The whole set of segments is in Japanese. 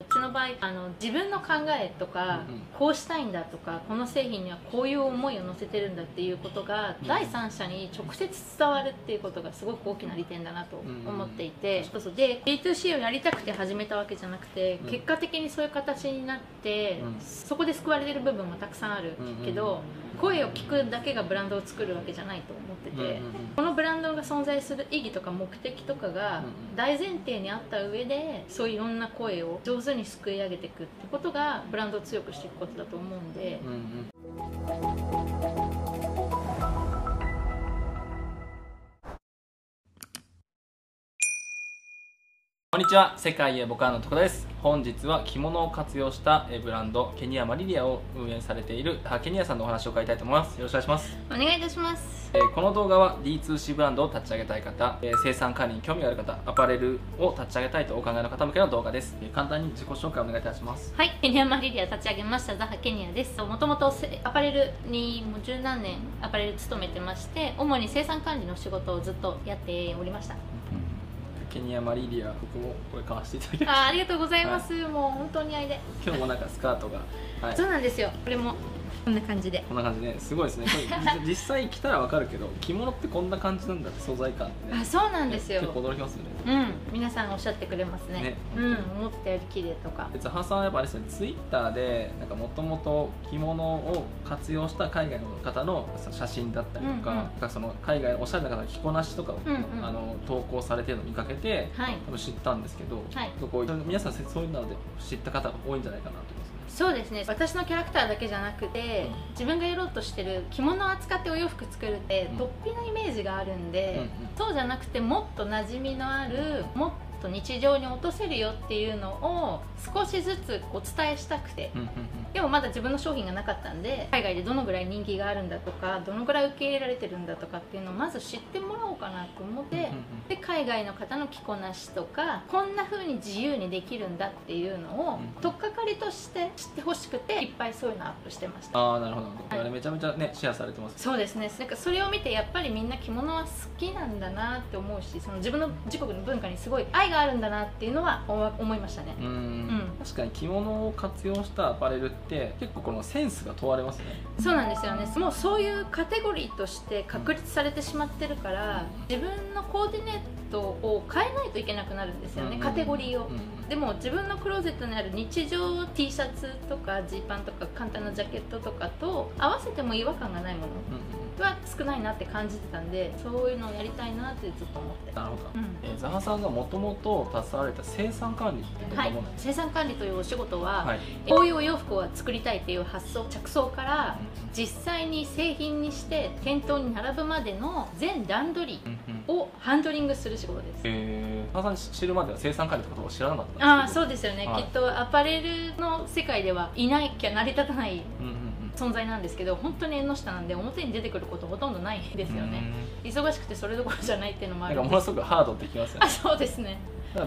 うちの場合あの自分の考えとか、うんうん。こうしたいんだとかこの製品にはこういう思いを乗せてるんだっていうことが、うん第三者に直接伝わるっていうことがすごく大きな利点だなと思っていて、そうそう。で B2C をやりたくて始めたわけじゃなくて、うん。結果的にそういう形になって、うん。そこで救われてる部分もたくさんあるけど、声を聞くだけがブランドを作るわけじゃないと思ってて。このブランドが存在する意義とか目的とかが大前提にあった上でそういういろんな声を上手にすくい上げていくってことがブランドを強くしていくことだと思うんで。うんうんこんにちは。世界へ僕はのとこです。本日は着物を活用したえーブランドケニアマリリアを運営されているハケニアさんのお話を伺いたいと思います。よろしくお願いします。お願いいたします。えーこの動画は D2C ブランドを立ち上げたい方、えー生産管理に興味がある方アパレルを立ち上げたいとお考えの方向けの動画です、えー簡単に自己紹介をお願いいたします。はいケニアマリリア立ち上げました。ザハケニアです。もともとアパレルにもう十何年アパレル勤めてまして主に生産管理の仕事をずっとやっておりましたケニアマリリア僕もこれ買わせていただきましあーありがとうございます、もう本当にあいで。た今日もなんかスカートがはい。そうなんですよこれもこんな感じで。こんな感じで。すごいですね。実 実際着たらわかるけど着物ってこんな感じなんだって素材感ってね。あそうなんですよ。結構驚きますよねうん、皆さんおっしゃってくれますね。ね。うん思ったより綺麗とか。でザハさんはやっぱあれですねツイッターでなんかもともと着物を活用した海外の方の写真だったりとか,、うんうん。かその海外のおしゃれな方の着こなしとかを、うんうん。あの投稿されてるのを見かけてはい。多分知ったんですけど、はい。こう皆さんそういうので知った方が多いんじゃないかなとそうですね。私のキャラクターだけじゃなくて、うん。自分がやろうとしてる着物を扱ってお洋服作るって、うん。突飛なイメージがあるんで、うんうん。そうじゃなくてもっと馴染みのあるもっと日常に落とせるよっていうのを少しずつお伝えしたくて。でもまだ自分の商品がなかったんで海外でどのぐらい人気があるんだとかどのぐらい受け入れられてるんだとかっていうのをまず知ってもらおうかなと思って、で海外の方の着こなしとかこんな風に自由にできるんだっていうのをうん取っかかりとして知ってほしくていっぱいそういうのアップしてました。ああなるほど、あれめちゃめちゃねシェアされてます。そうですね。なんかそれを見てやっぱりみんな着物は好きなんだなって思うしその自分の自国の文化にすごい愛があるんだなっていうのは思思いましたね。うん。ん。確かに着物を活用したアパレルって結構このセンスが問われますね。そうなんですよね。もうそういうカテゴリーとして確立されてしまってるから自分のコーディネートを変えないといけなくなるんですよね、うんカテゴリーを、うんでも自分のクローゼットにある日常 T シャツとかジーパンとか簡単なジャケットとかと合わせても違和感がないもの。うんは少ないなって感じてたんでそういうのをやりたいなってずっと思って。なるほど、うん。えーザハさんがもともと携われた生産管理ってどんはないものです生産管理というお仕事は、かはい、こういうお洋服を作りたいっていう発想着想から実際に製品にして店頭に並ぶまでの全段取りをハンドリングする仕事です。えー、ザハさん知るまでは生産管理ってことを知らなかったんですけど。ああそうですよね、はい。きっとアパレルの世界ではいなきゃ成り立たない存在なんですけど本当に縁の下なんで表に出てくることほとんどないですよね。忙しくてそれどころじゃないっていうのもある。んですものすごくハードってきますよね。あそうですね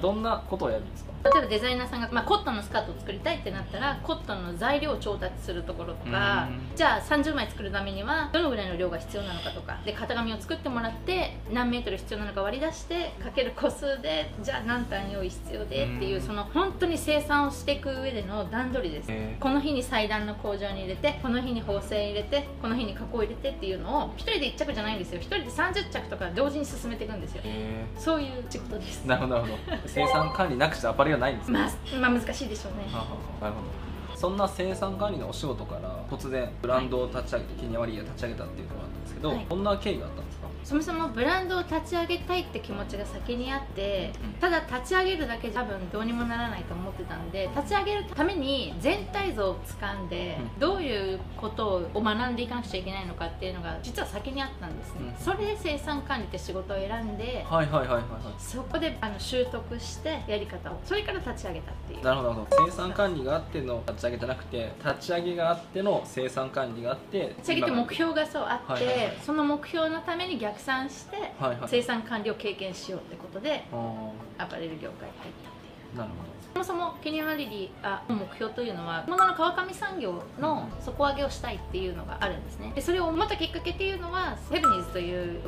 どんなことをやるんですか？例えばデザイナーさんが、まあ、コットンのスカートを作りたいってなったらコットンの材料を調達するところとかうん。じゃあ30枚作るためにはどのぐらいの量が必要なのかとかで型紙を作ってもらって何メートル必要なのか割り出してかける個数でじゃあ何単用意必要でっていううんその本当に生産をしていく上での段取りです。えこの日に裁断の工場に入れてこの日に縫製入れてこの日に加工入れてっていうのを1人で1着じゃないんですよ。1人で30着とか同時に進めていくんですよ。えそういう仕事です。なるほど生産管理なくしてアパレルはないんですね。まあ、まあ難しいでしょうね。なるほどそんな生産管理のお仕事から突然ブランドを立ち上げて、ケニアワリーを立ち上げたっていうのがあったんですけど、はい。どんな経緯があったんですか？そもそもブランドを立ち上げたいって気持ちが先にあってうんただ立ち上げるだけじゃ多分どうにもならないと思ってたんで立ち上げるために全体像をつかんでうん。どういうことを学んでいかなくちゃいけないのかっていうのが実は先にあったんですね、うん。それで生産管理って仕事を選んではいはいはいはいはい。そこであの習得してやり方をそれから立ち上げたっていう。なるほどなるほど。生産管理があっての立ち上げじゃなくて立ち上げがあっての生産管理があって立ち上げって目標がそうあって、はいはいはい。その目標のために逆算してはいはい。生産管理を経験しようってことであアパレル業界に入ったっていう。ーなるそもそもケニアマリリあの目標というのは物の川上産業の底上げをしたいっていうのがあるんですね。でそれを思ったきっかけっていうのはセブニーズという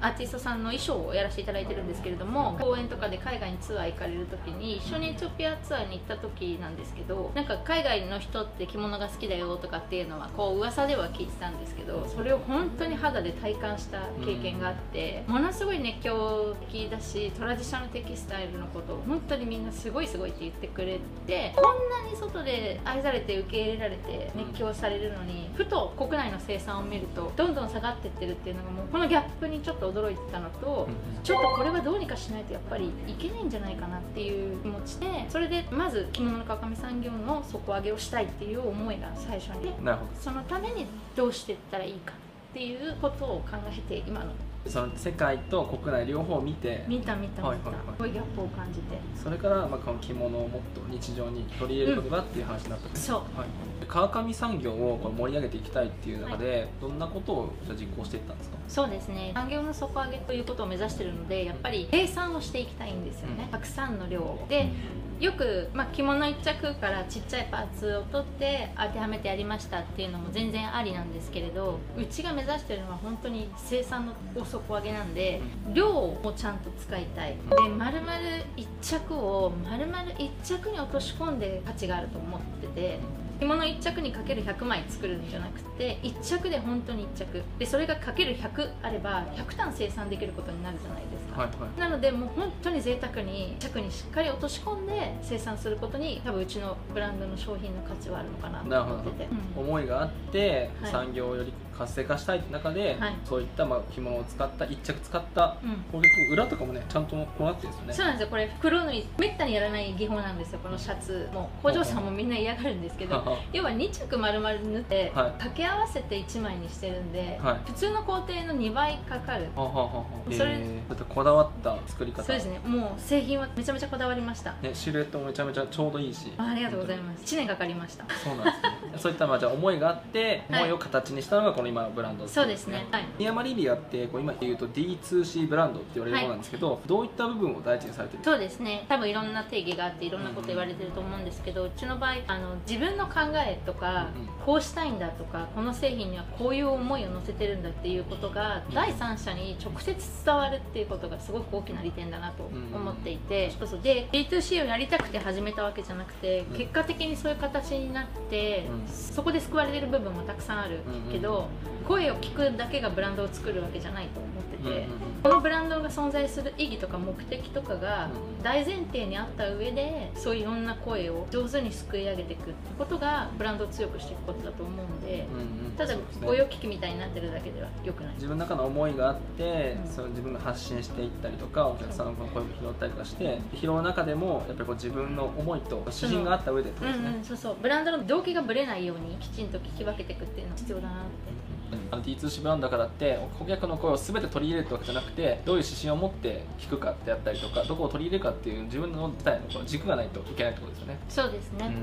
アーティストさんの衣装をやらせていただいてるんですけれども公演とかで海外にツアー行かれる時に一緒にエチオピアツアーに行った時なんですけどなんか海外の人って着物が好きだよとかっていうのはこう噂では聞いてたんですけどそれを本当に肌で体感した経験があって、ものすごい熱狂的だしトラディショナルテキスタイルのことを本当にみんなすごいすごいって言ってくれてこんなに外で愛されて受け入れられて熱狂されるのにふと国内の生産を見るとどんどん下がってってるっていうのがもうこのギャップにちょっと驚いてたのと、ちょっとこれはどうにかしないとやっぱりいけないんじゃないかなっていう気持ちでそれでまず着物の川上産業の底上げをしたいっていう思いが最初に。そのためにどうしていったらいいかっていうことを考えて今の。どその世界と国内両方見て。見た見た見た、はいはいはい。すごいギャップを感じて。それから、まあ、この着物をもっと日常に取り入れることがっていう話になったんです、そう。はい、川上産業を盛り上げていきたいっていう中で、どんなことを実行していったんですか？そうですね。産業の底上げということを目指してるのでやっぱり生産をしていきたいんですよね、うん。たくさんの量を。でよく、まあ、着物1着からちっちゃいパーツを取って当てはめてやりましたっていうのも全然ありなんですけれどうちが目指してるのは本当に生産の底上げなんで量をちゃんと使いたい。で丸々1着を丸々1着に落とし込んで価値があると思ってて着物1着にかける100枚作るんじゃなくて1着で本当に1着。でそれがかける100あれば100単生産できることになるじゃないですか、はいはい。なのでもう本当に贅沢に着にしっかり落とし込んで生産することに多分うちのブランドの商品の価値はあるのかなと思ってて、うん。思いがあって、はい。産業をより活性化したいって中で、はい。そういったまあ着物を使った一着使ったうん。こういう裏とかもねちゃんとこうなってるんですよね。そうなんですよ。これ袋縫いめったにやらない技法なんですよ。このシャツも。工場さんもみんな嫌がるんですけど 要は2着丸々縫ってはい。掛け合わせて1枚にしてるんで、はい。普通の工程の2倍かかる。それえー。だってこだわった作り方。そうですね。もう製品はめちゃめちゃこだわりました。ねシルエットもめちゃめちゃちょうどいいし。あありがとうございます。1年かかりました。そうなんですね。そういったまあじゃあ思いがあってはい。思いを形にしたのがこの今のブランドそうですね。はい。ミヤマリリアってこう今言うと D2C ブランドって言われるものなんですけど、どういった部分を大事にされてるそうですね。多分いろんな定義があっていろんなこと言われてると思うんですけど、うちの場合あの自分の考えとか、うん。うんこうしたいんだとかこの製品にはこういう思いを乗せてるんだっていうことが、うん。第三者に直接伝わるっていうことがすごく大きな利点だなと思っていて、そうそう。で B2C をやりたくて始めたわけじゃなくて、うん。結果的にそういう形になって、うん。そこで救われてる部分もたくさんあるけど、声を聞くだけがブランドを作るわけじゃないと思ってて。このブランドが存在する意義とか目的とかがうん。大前提にあった上でそういういろんな声を上手にすくい上げていくってことがブランドを強くしていくことだと思うんでうんうん。ただ御用聞きみたいになってるだけではよくない。自分の中の思いがあって、うん。その自分が発信していったりとかお客さんの声を拾ったりとかして拾う中でもやっぱりこう自分の思いと指針があった上でってこうんとですね、うんそうそう。ブランドの動機がぶれないようにきちんと聞き分けていくっていうのは必要だなってあの D2C ブランドだからって顧客の声を全て取り入れるってわけじゃなくてどういう指針を持って聞くかってやったりとかどこを取り入れるかっていう自分の自体のこの軸がないといけないってことですよね、そうですね。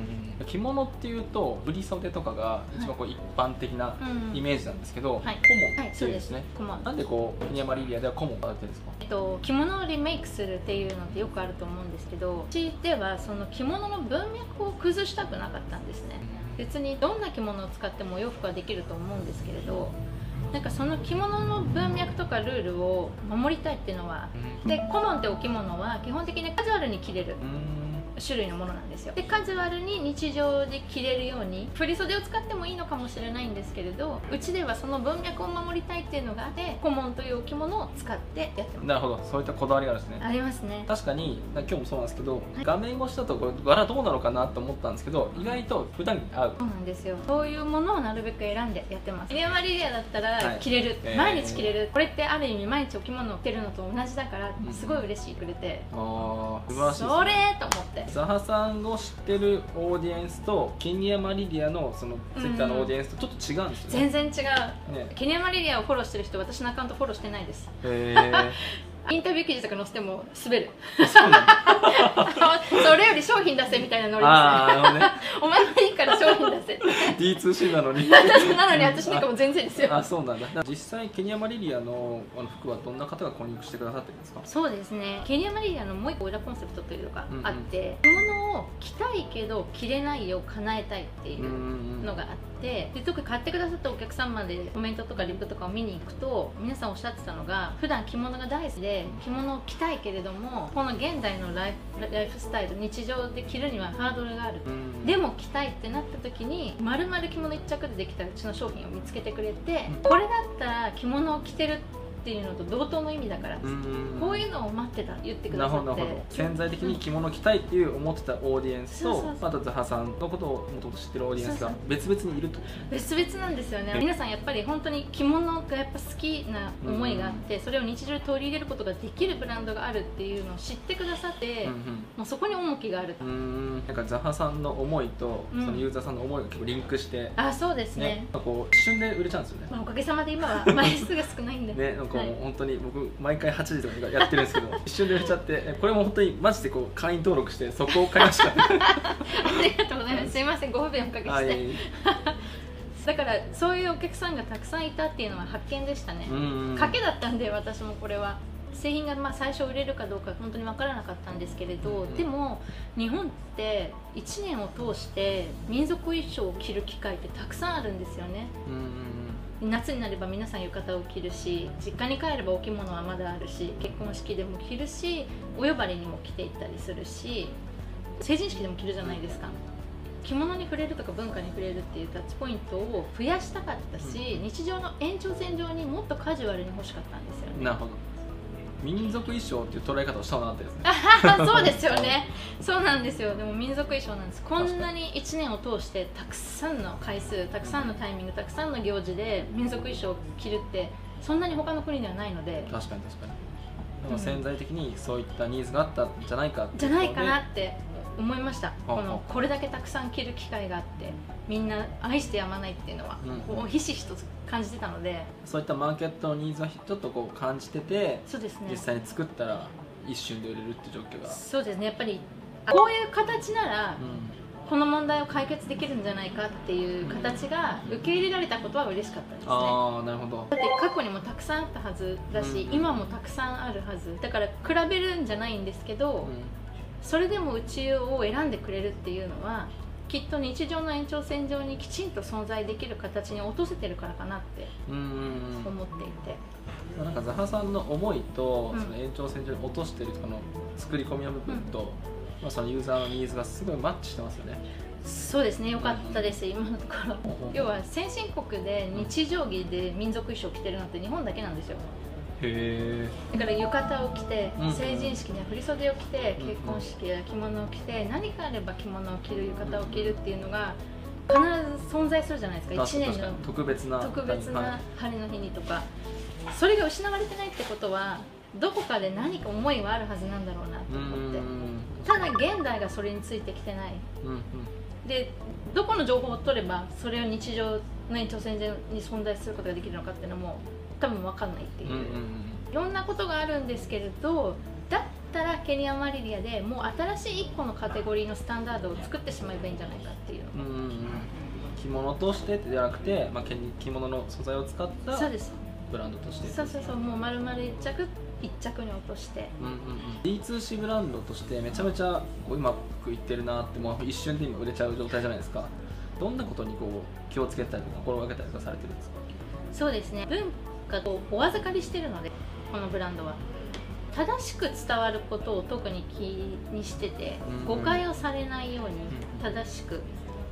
着物っていうと振り袖とかが一番こう一般的なうん。イメージなんですけど、はい。顧問はいそうですっていうんです。ね、コマなんでこうニヤマリリアでは顧問が出てるんですか？えっと、着物をリメイクするっていうのってよくあると思うんですけどうちではその着物の文脈を崩したくなかったんですね別にどんな着物を使ってもお洋服はできると思うんですけれどなんかその着物の文脈とかルールを守りたいっていうのはうん。で顧問ってお着物は基本的にカジュアルに着れる。うん種類のものなんですよ。でカジュアルに日常で着れるように振り袖を使ってもいいのかもしれないんですけれどうちではその文脈を守りたいっていうのがあって顧問というお着物を使ってやってます。なるほど。そういったこだわりがあるんですね。ありますね。確かに今日もそうなんですけど、画面越しだとこれ柄どうなのかなと思ったんですけど意外と普段に合う。そうなんですよ。そういうものをなるべく選んでやってます。ミヤマリリアだったはい。ら着れる、えー。毎日着れる。これってある意味毎日お着物を着てるのと同じだからうんすごい嬉しいくれて、あー素晴らしいですそねれと思ってザハさんを知ってるオーディエンスとケニアマリリアのそのツイッターのオーディエンスとちょっと違うんですよね、全然違う。ね。ケニアマリリアをフォローしてる人私のアカウントフォローしてないです。へインタビュー記事とか載せても滑る。それより商品出せみたいなノリです。ね。お前はいいから商品出せ D2C なのに。なのに私なんかもう全然ですよ。あそうなんだ。実際ケニアマリリアのあの服はどんな方が購入してくださってるんですか？そうですね。ケニアマリリアのもう一個裏コンセプトというのがうんうんあって、着物を着たいけど着れないよう叶えたいっていううんのがあってで特に買ってくださったお客様でコメントとかリプとかを見に行くと皆さんおっしゃってたのが普段着物が大好きで着物を着たいけれどもこの現代のライフスタイル日常で着るにはハードルがある。うん。でも着たいってなった時に丸々着物一着でできたうちの商品を見つけてくれてうん。これだったら着物を着てるっていうのと同等の意味だからこういうのを待ってた言ってくなださって。るほどなるほど。潜在的に着物を着たいっていう思ってたオーディエンスとそうそうそう。あとザハさんのことをもともと知ってるオーディエンスが別々にいると別々なんですよね。皆さんやっぱり本当に着物がやっぱ好きな思いがあってそれを日常で取り入れることができるブランドがあるっていうのを知ってくださってうんもうそこに重きがあるうんうん。なんかザハさんの思いとうん。そのユーザーさんの思いが結構リンクしてあそうですね。ねこう一瞬で売れちゃうんですよね。まあ、おかげさまで今は枚数が少ないんで。ね、なんかもはい。う本当に僕毎回8時とかやってるんですけど 一瞬で売れちゃってえこれも本当にマジでこう会員登録してそこを買いました。ありがとうございます。すいませんご不便おかけして、はい。だからそういうお客さんがたくさんいたっていうのは発見でしたね、うん賭けだったんで私もこれは。製品がまあ最初売れるかどうか本当に分からなかったんですけれど、うんでも日本って1年を通して民族衣装を着る機会ってたくさんあるんですよね。うん夏になれば皆さん浴衣を着るし実家に帰ればお着物はまだあるし結婚式でも着るしお呼ばれにも着ていったりするし成人式でも着るじゃないですか。着物に触れるとか文化に触れるっていうタッチポイントを増やしたかったし、うん。日常の延長線上にもっとカジュアルに欲しかったんですよね。なるほど民族衣装っていう捉え方をしたのなってですね。そうですよね。そうなんですよ。でも民族衣装なんです。こんなに1年を通してたくさんの回数たくさんのタイミングたくさんの行事で民族衣装を着るってそんなに他の国ではないので。確かに確かに。でも潜在的にそういったニーズがあったんじゃないかじゃないかなっって思いました。このこれだけたくさん着る機会があってみんな愛してやまないっていうのは、うんこうひしひしと感じてたので。そういったマーケットのニーズをちょっとこう感じててそうですね。実際に作ったら一瞬で売れるって状況が。そうですね。やっぱりこういう形ならうこの問題を解決できるんじゃないかっていう形が受け入れられたことは嬉しかったですね。んああなるほど。だって過去にもたくさんあったはずだし、うん。今もたくさんあるはず。だから比べるんじゃないんですけど、うんそれでもうちを選んでくれるっていうのはきっと日常の延長線上にきちんと存在できる形に落とせてるからかなってうんうんうん。思っていて、まあなんかザハさんの思いと、うん。その延長線上に落としてるこの作り込みの部分と、まあ、そのユーザーのニーズがすごいマッチしてますよね。そうですねよかったです、今のところ。要は先進国で日常着で民族衣装着てるのって日本だけなんですよへえだから浴衣を着てうん。成人式には振り袖を着てうん結婚式や着物を着て何かあれば着物を着る浴衣を着るっていうのが必ず存在するじゃないですか。1年の特別な特晴れの日にとか。それが失われてないってことはどこかで何か思いはあるはずなんだろうなとうん思って。うん。ただ現代がそれについてきてない。うんうん。でどこの情報を取ればそれを日常の延長線上に存在することができるのかっていうのも多分分かんないっていう、うんうんいろんなことがあるんですけれどだったらケニアマリリアでもう新しい1個のカテゴリーのスタンダードを作ってしまえばいいんじゃないかっていう。のうんうんうん。着物としてではなくて、まあ、着着物の素材を使ったそうです。ブランドとしてそうそうそう。もう丸々1着1着に落として。うんうんうん、D2C ブランドとしてめちゃめちゃこううまくいってるなってもう一瞬で今売れちゃう状態じゃないですか。どんなことにこう気をつけたり心がけたりとかされてるんですか？そうですね。文化をお預かりしてるのでこのブランドは。正しく伝わることを特に気にしててうん誤解をされないようにうん。正しく。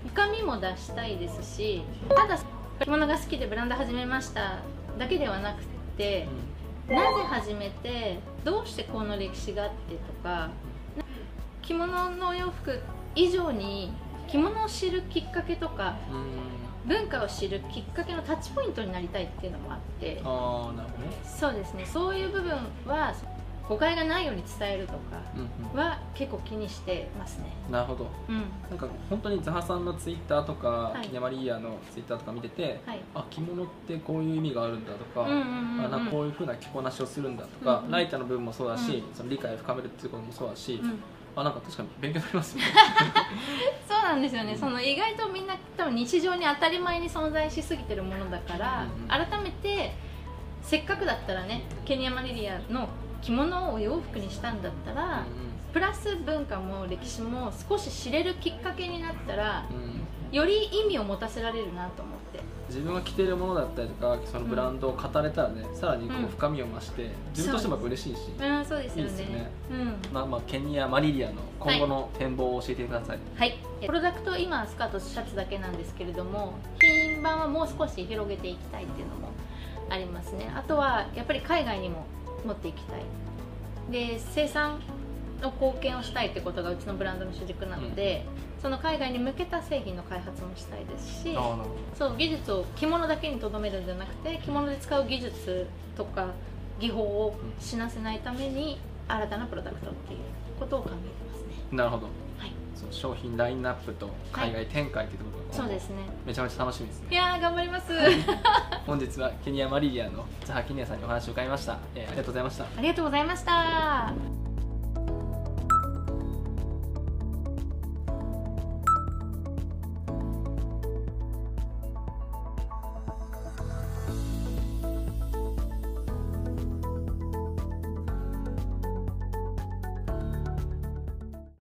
深みも出したいですしただ着物が好きでブランド始めました。だけではなくてなぜ始めてどうしてこの歴史があってとか着物のお洋服以上に着物を知るきっかけとか文化を知るきっかけのタッチポイントになりたいっていうのもあってああなるほどね。そうですねそういう部分は誤解がないように伝えるとかうんうん。は結構気にしてますね。なるほど。うん。なんか本当にザハさんのツイッターとか、はい。キネマリーアのツイッターとか見てて、はい。あ着物ってこういう意味があるんだとか、うんうんうんうん。あなんかこういうふうな着こなしをするんだとか、うんうんライターの部分もそうだし、うその理解を深めるっていうこともそうだし、うんあなんか確かに勉強になりますね。そうなんですよね、うん。その意外とみんな多分日常に当たり前に存在しすぎてるものだから、うんうん。改めてせっかくだったらねケニアマリリアの着物をお洋服にしたんだったら、プラス文化も歴史も少し知れるきっかけになったらうんうん。より意味を持たせられるなと思って自分が着てるものだったりとかそのブランドを語れたらね、さらにこうんう深みを増して、自分としても嬉しいし、うんそうですよね。いいですよね。うん。まあまあケニアマリリアの今後の展望を教えてください、はい、プロダクト今はスカートシャツだけなんですけれども品番はもう少し広げていきたいっていうのもありますね。あとはやっぱり海外にも持っていきたい。で生産の貢献をしたいってことがうちのブランドの主軸なので、その海外に向けた製品の開発もしたいですしそう技術を着物だけにとどめるんじゃなくて着物で使う技術とか技法を死なせないために新たなプロダクトっていうことを考えてますね。どなるほど。はい。そう商品ラインナップと海外展開っていうところがそうですねめちゃめちゃ楽しみですね。いやー頑張ります。本日はケニアマリリアのザハケニアさんにお話を伺いました、えーありがとうございました。ありがとうございました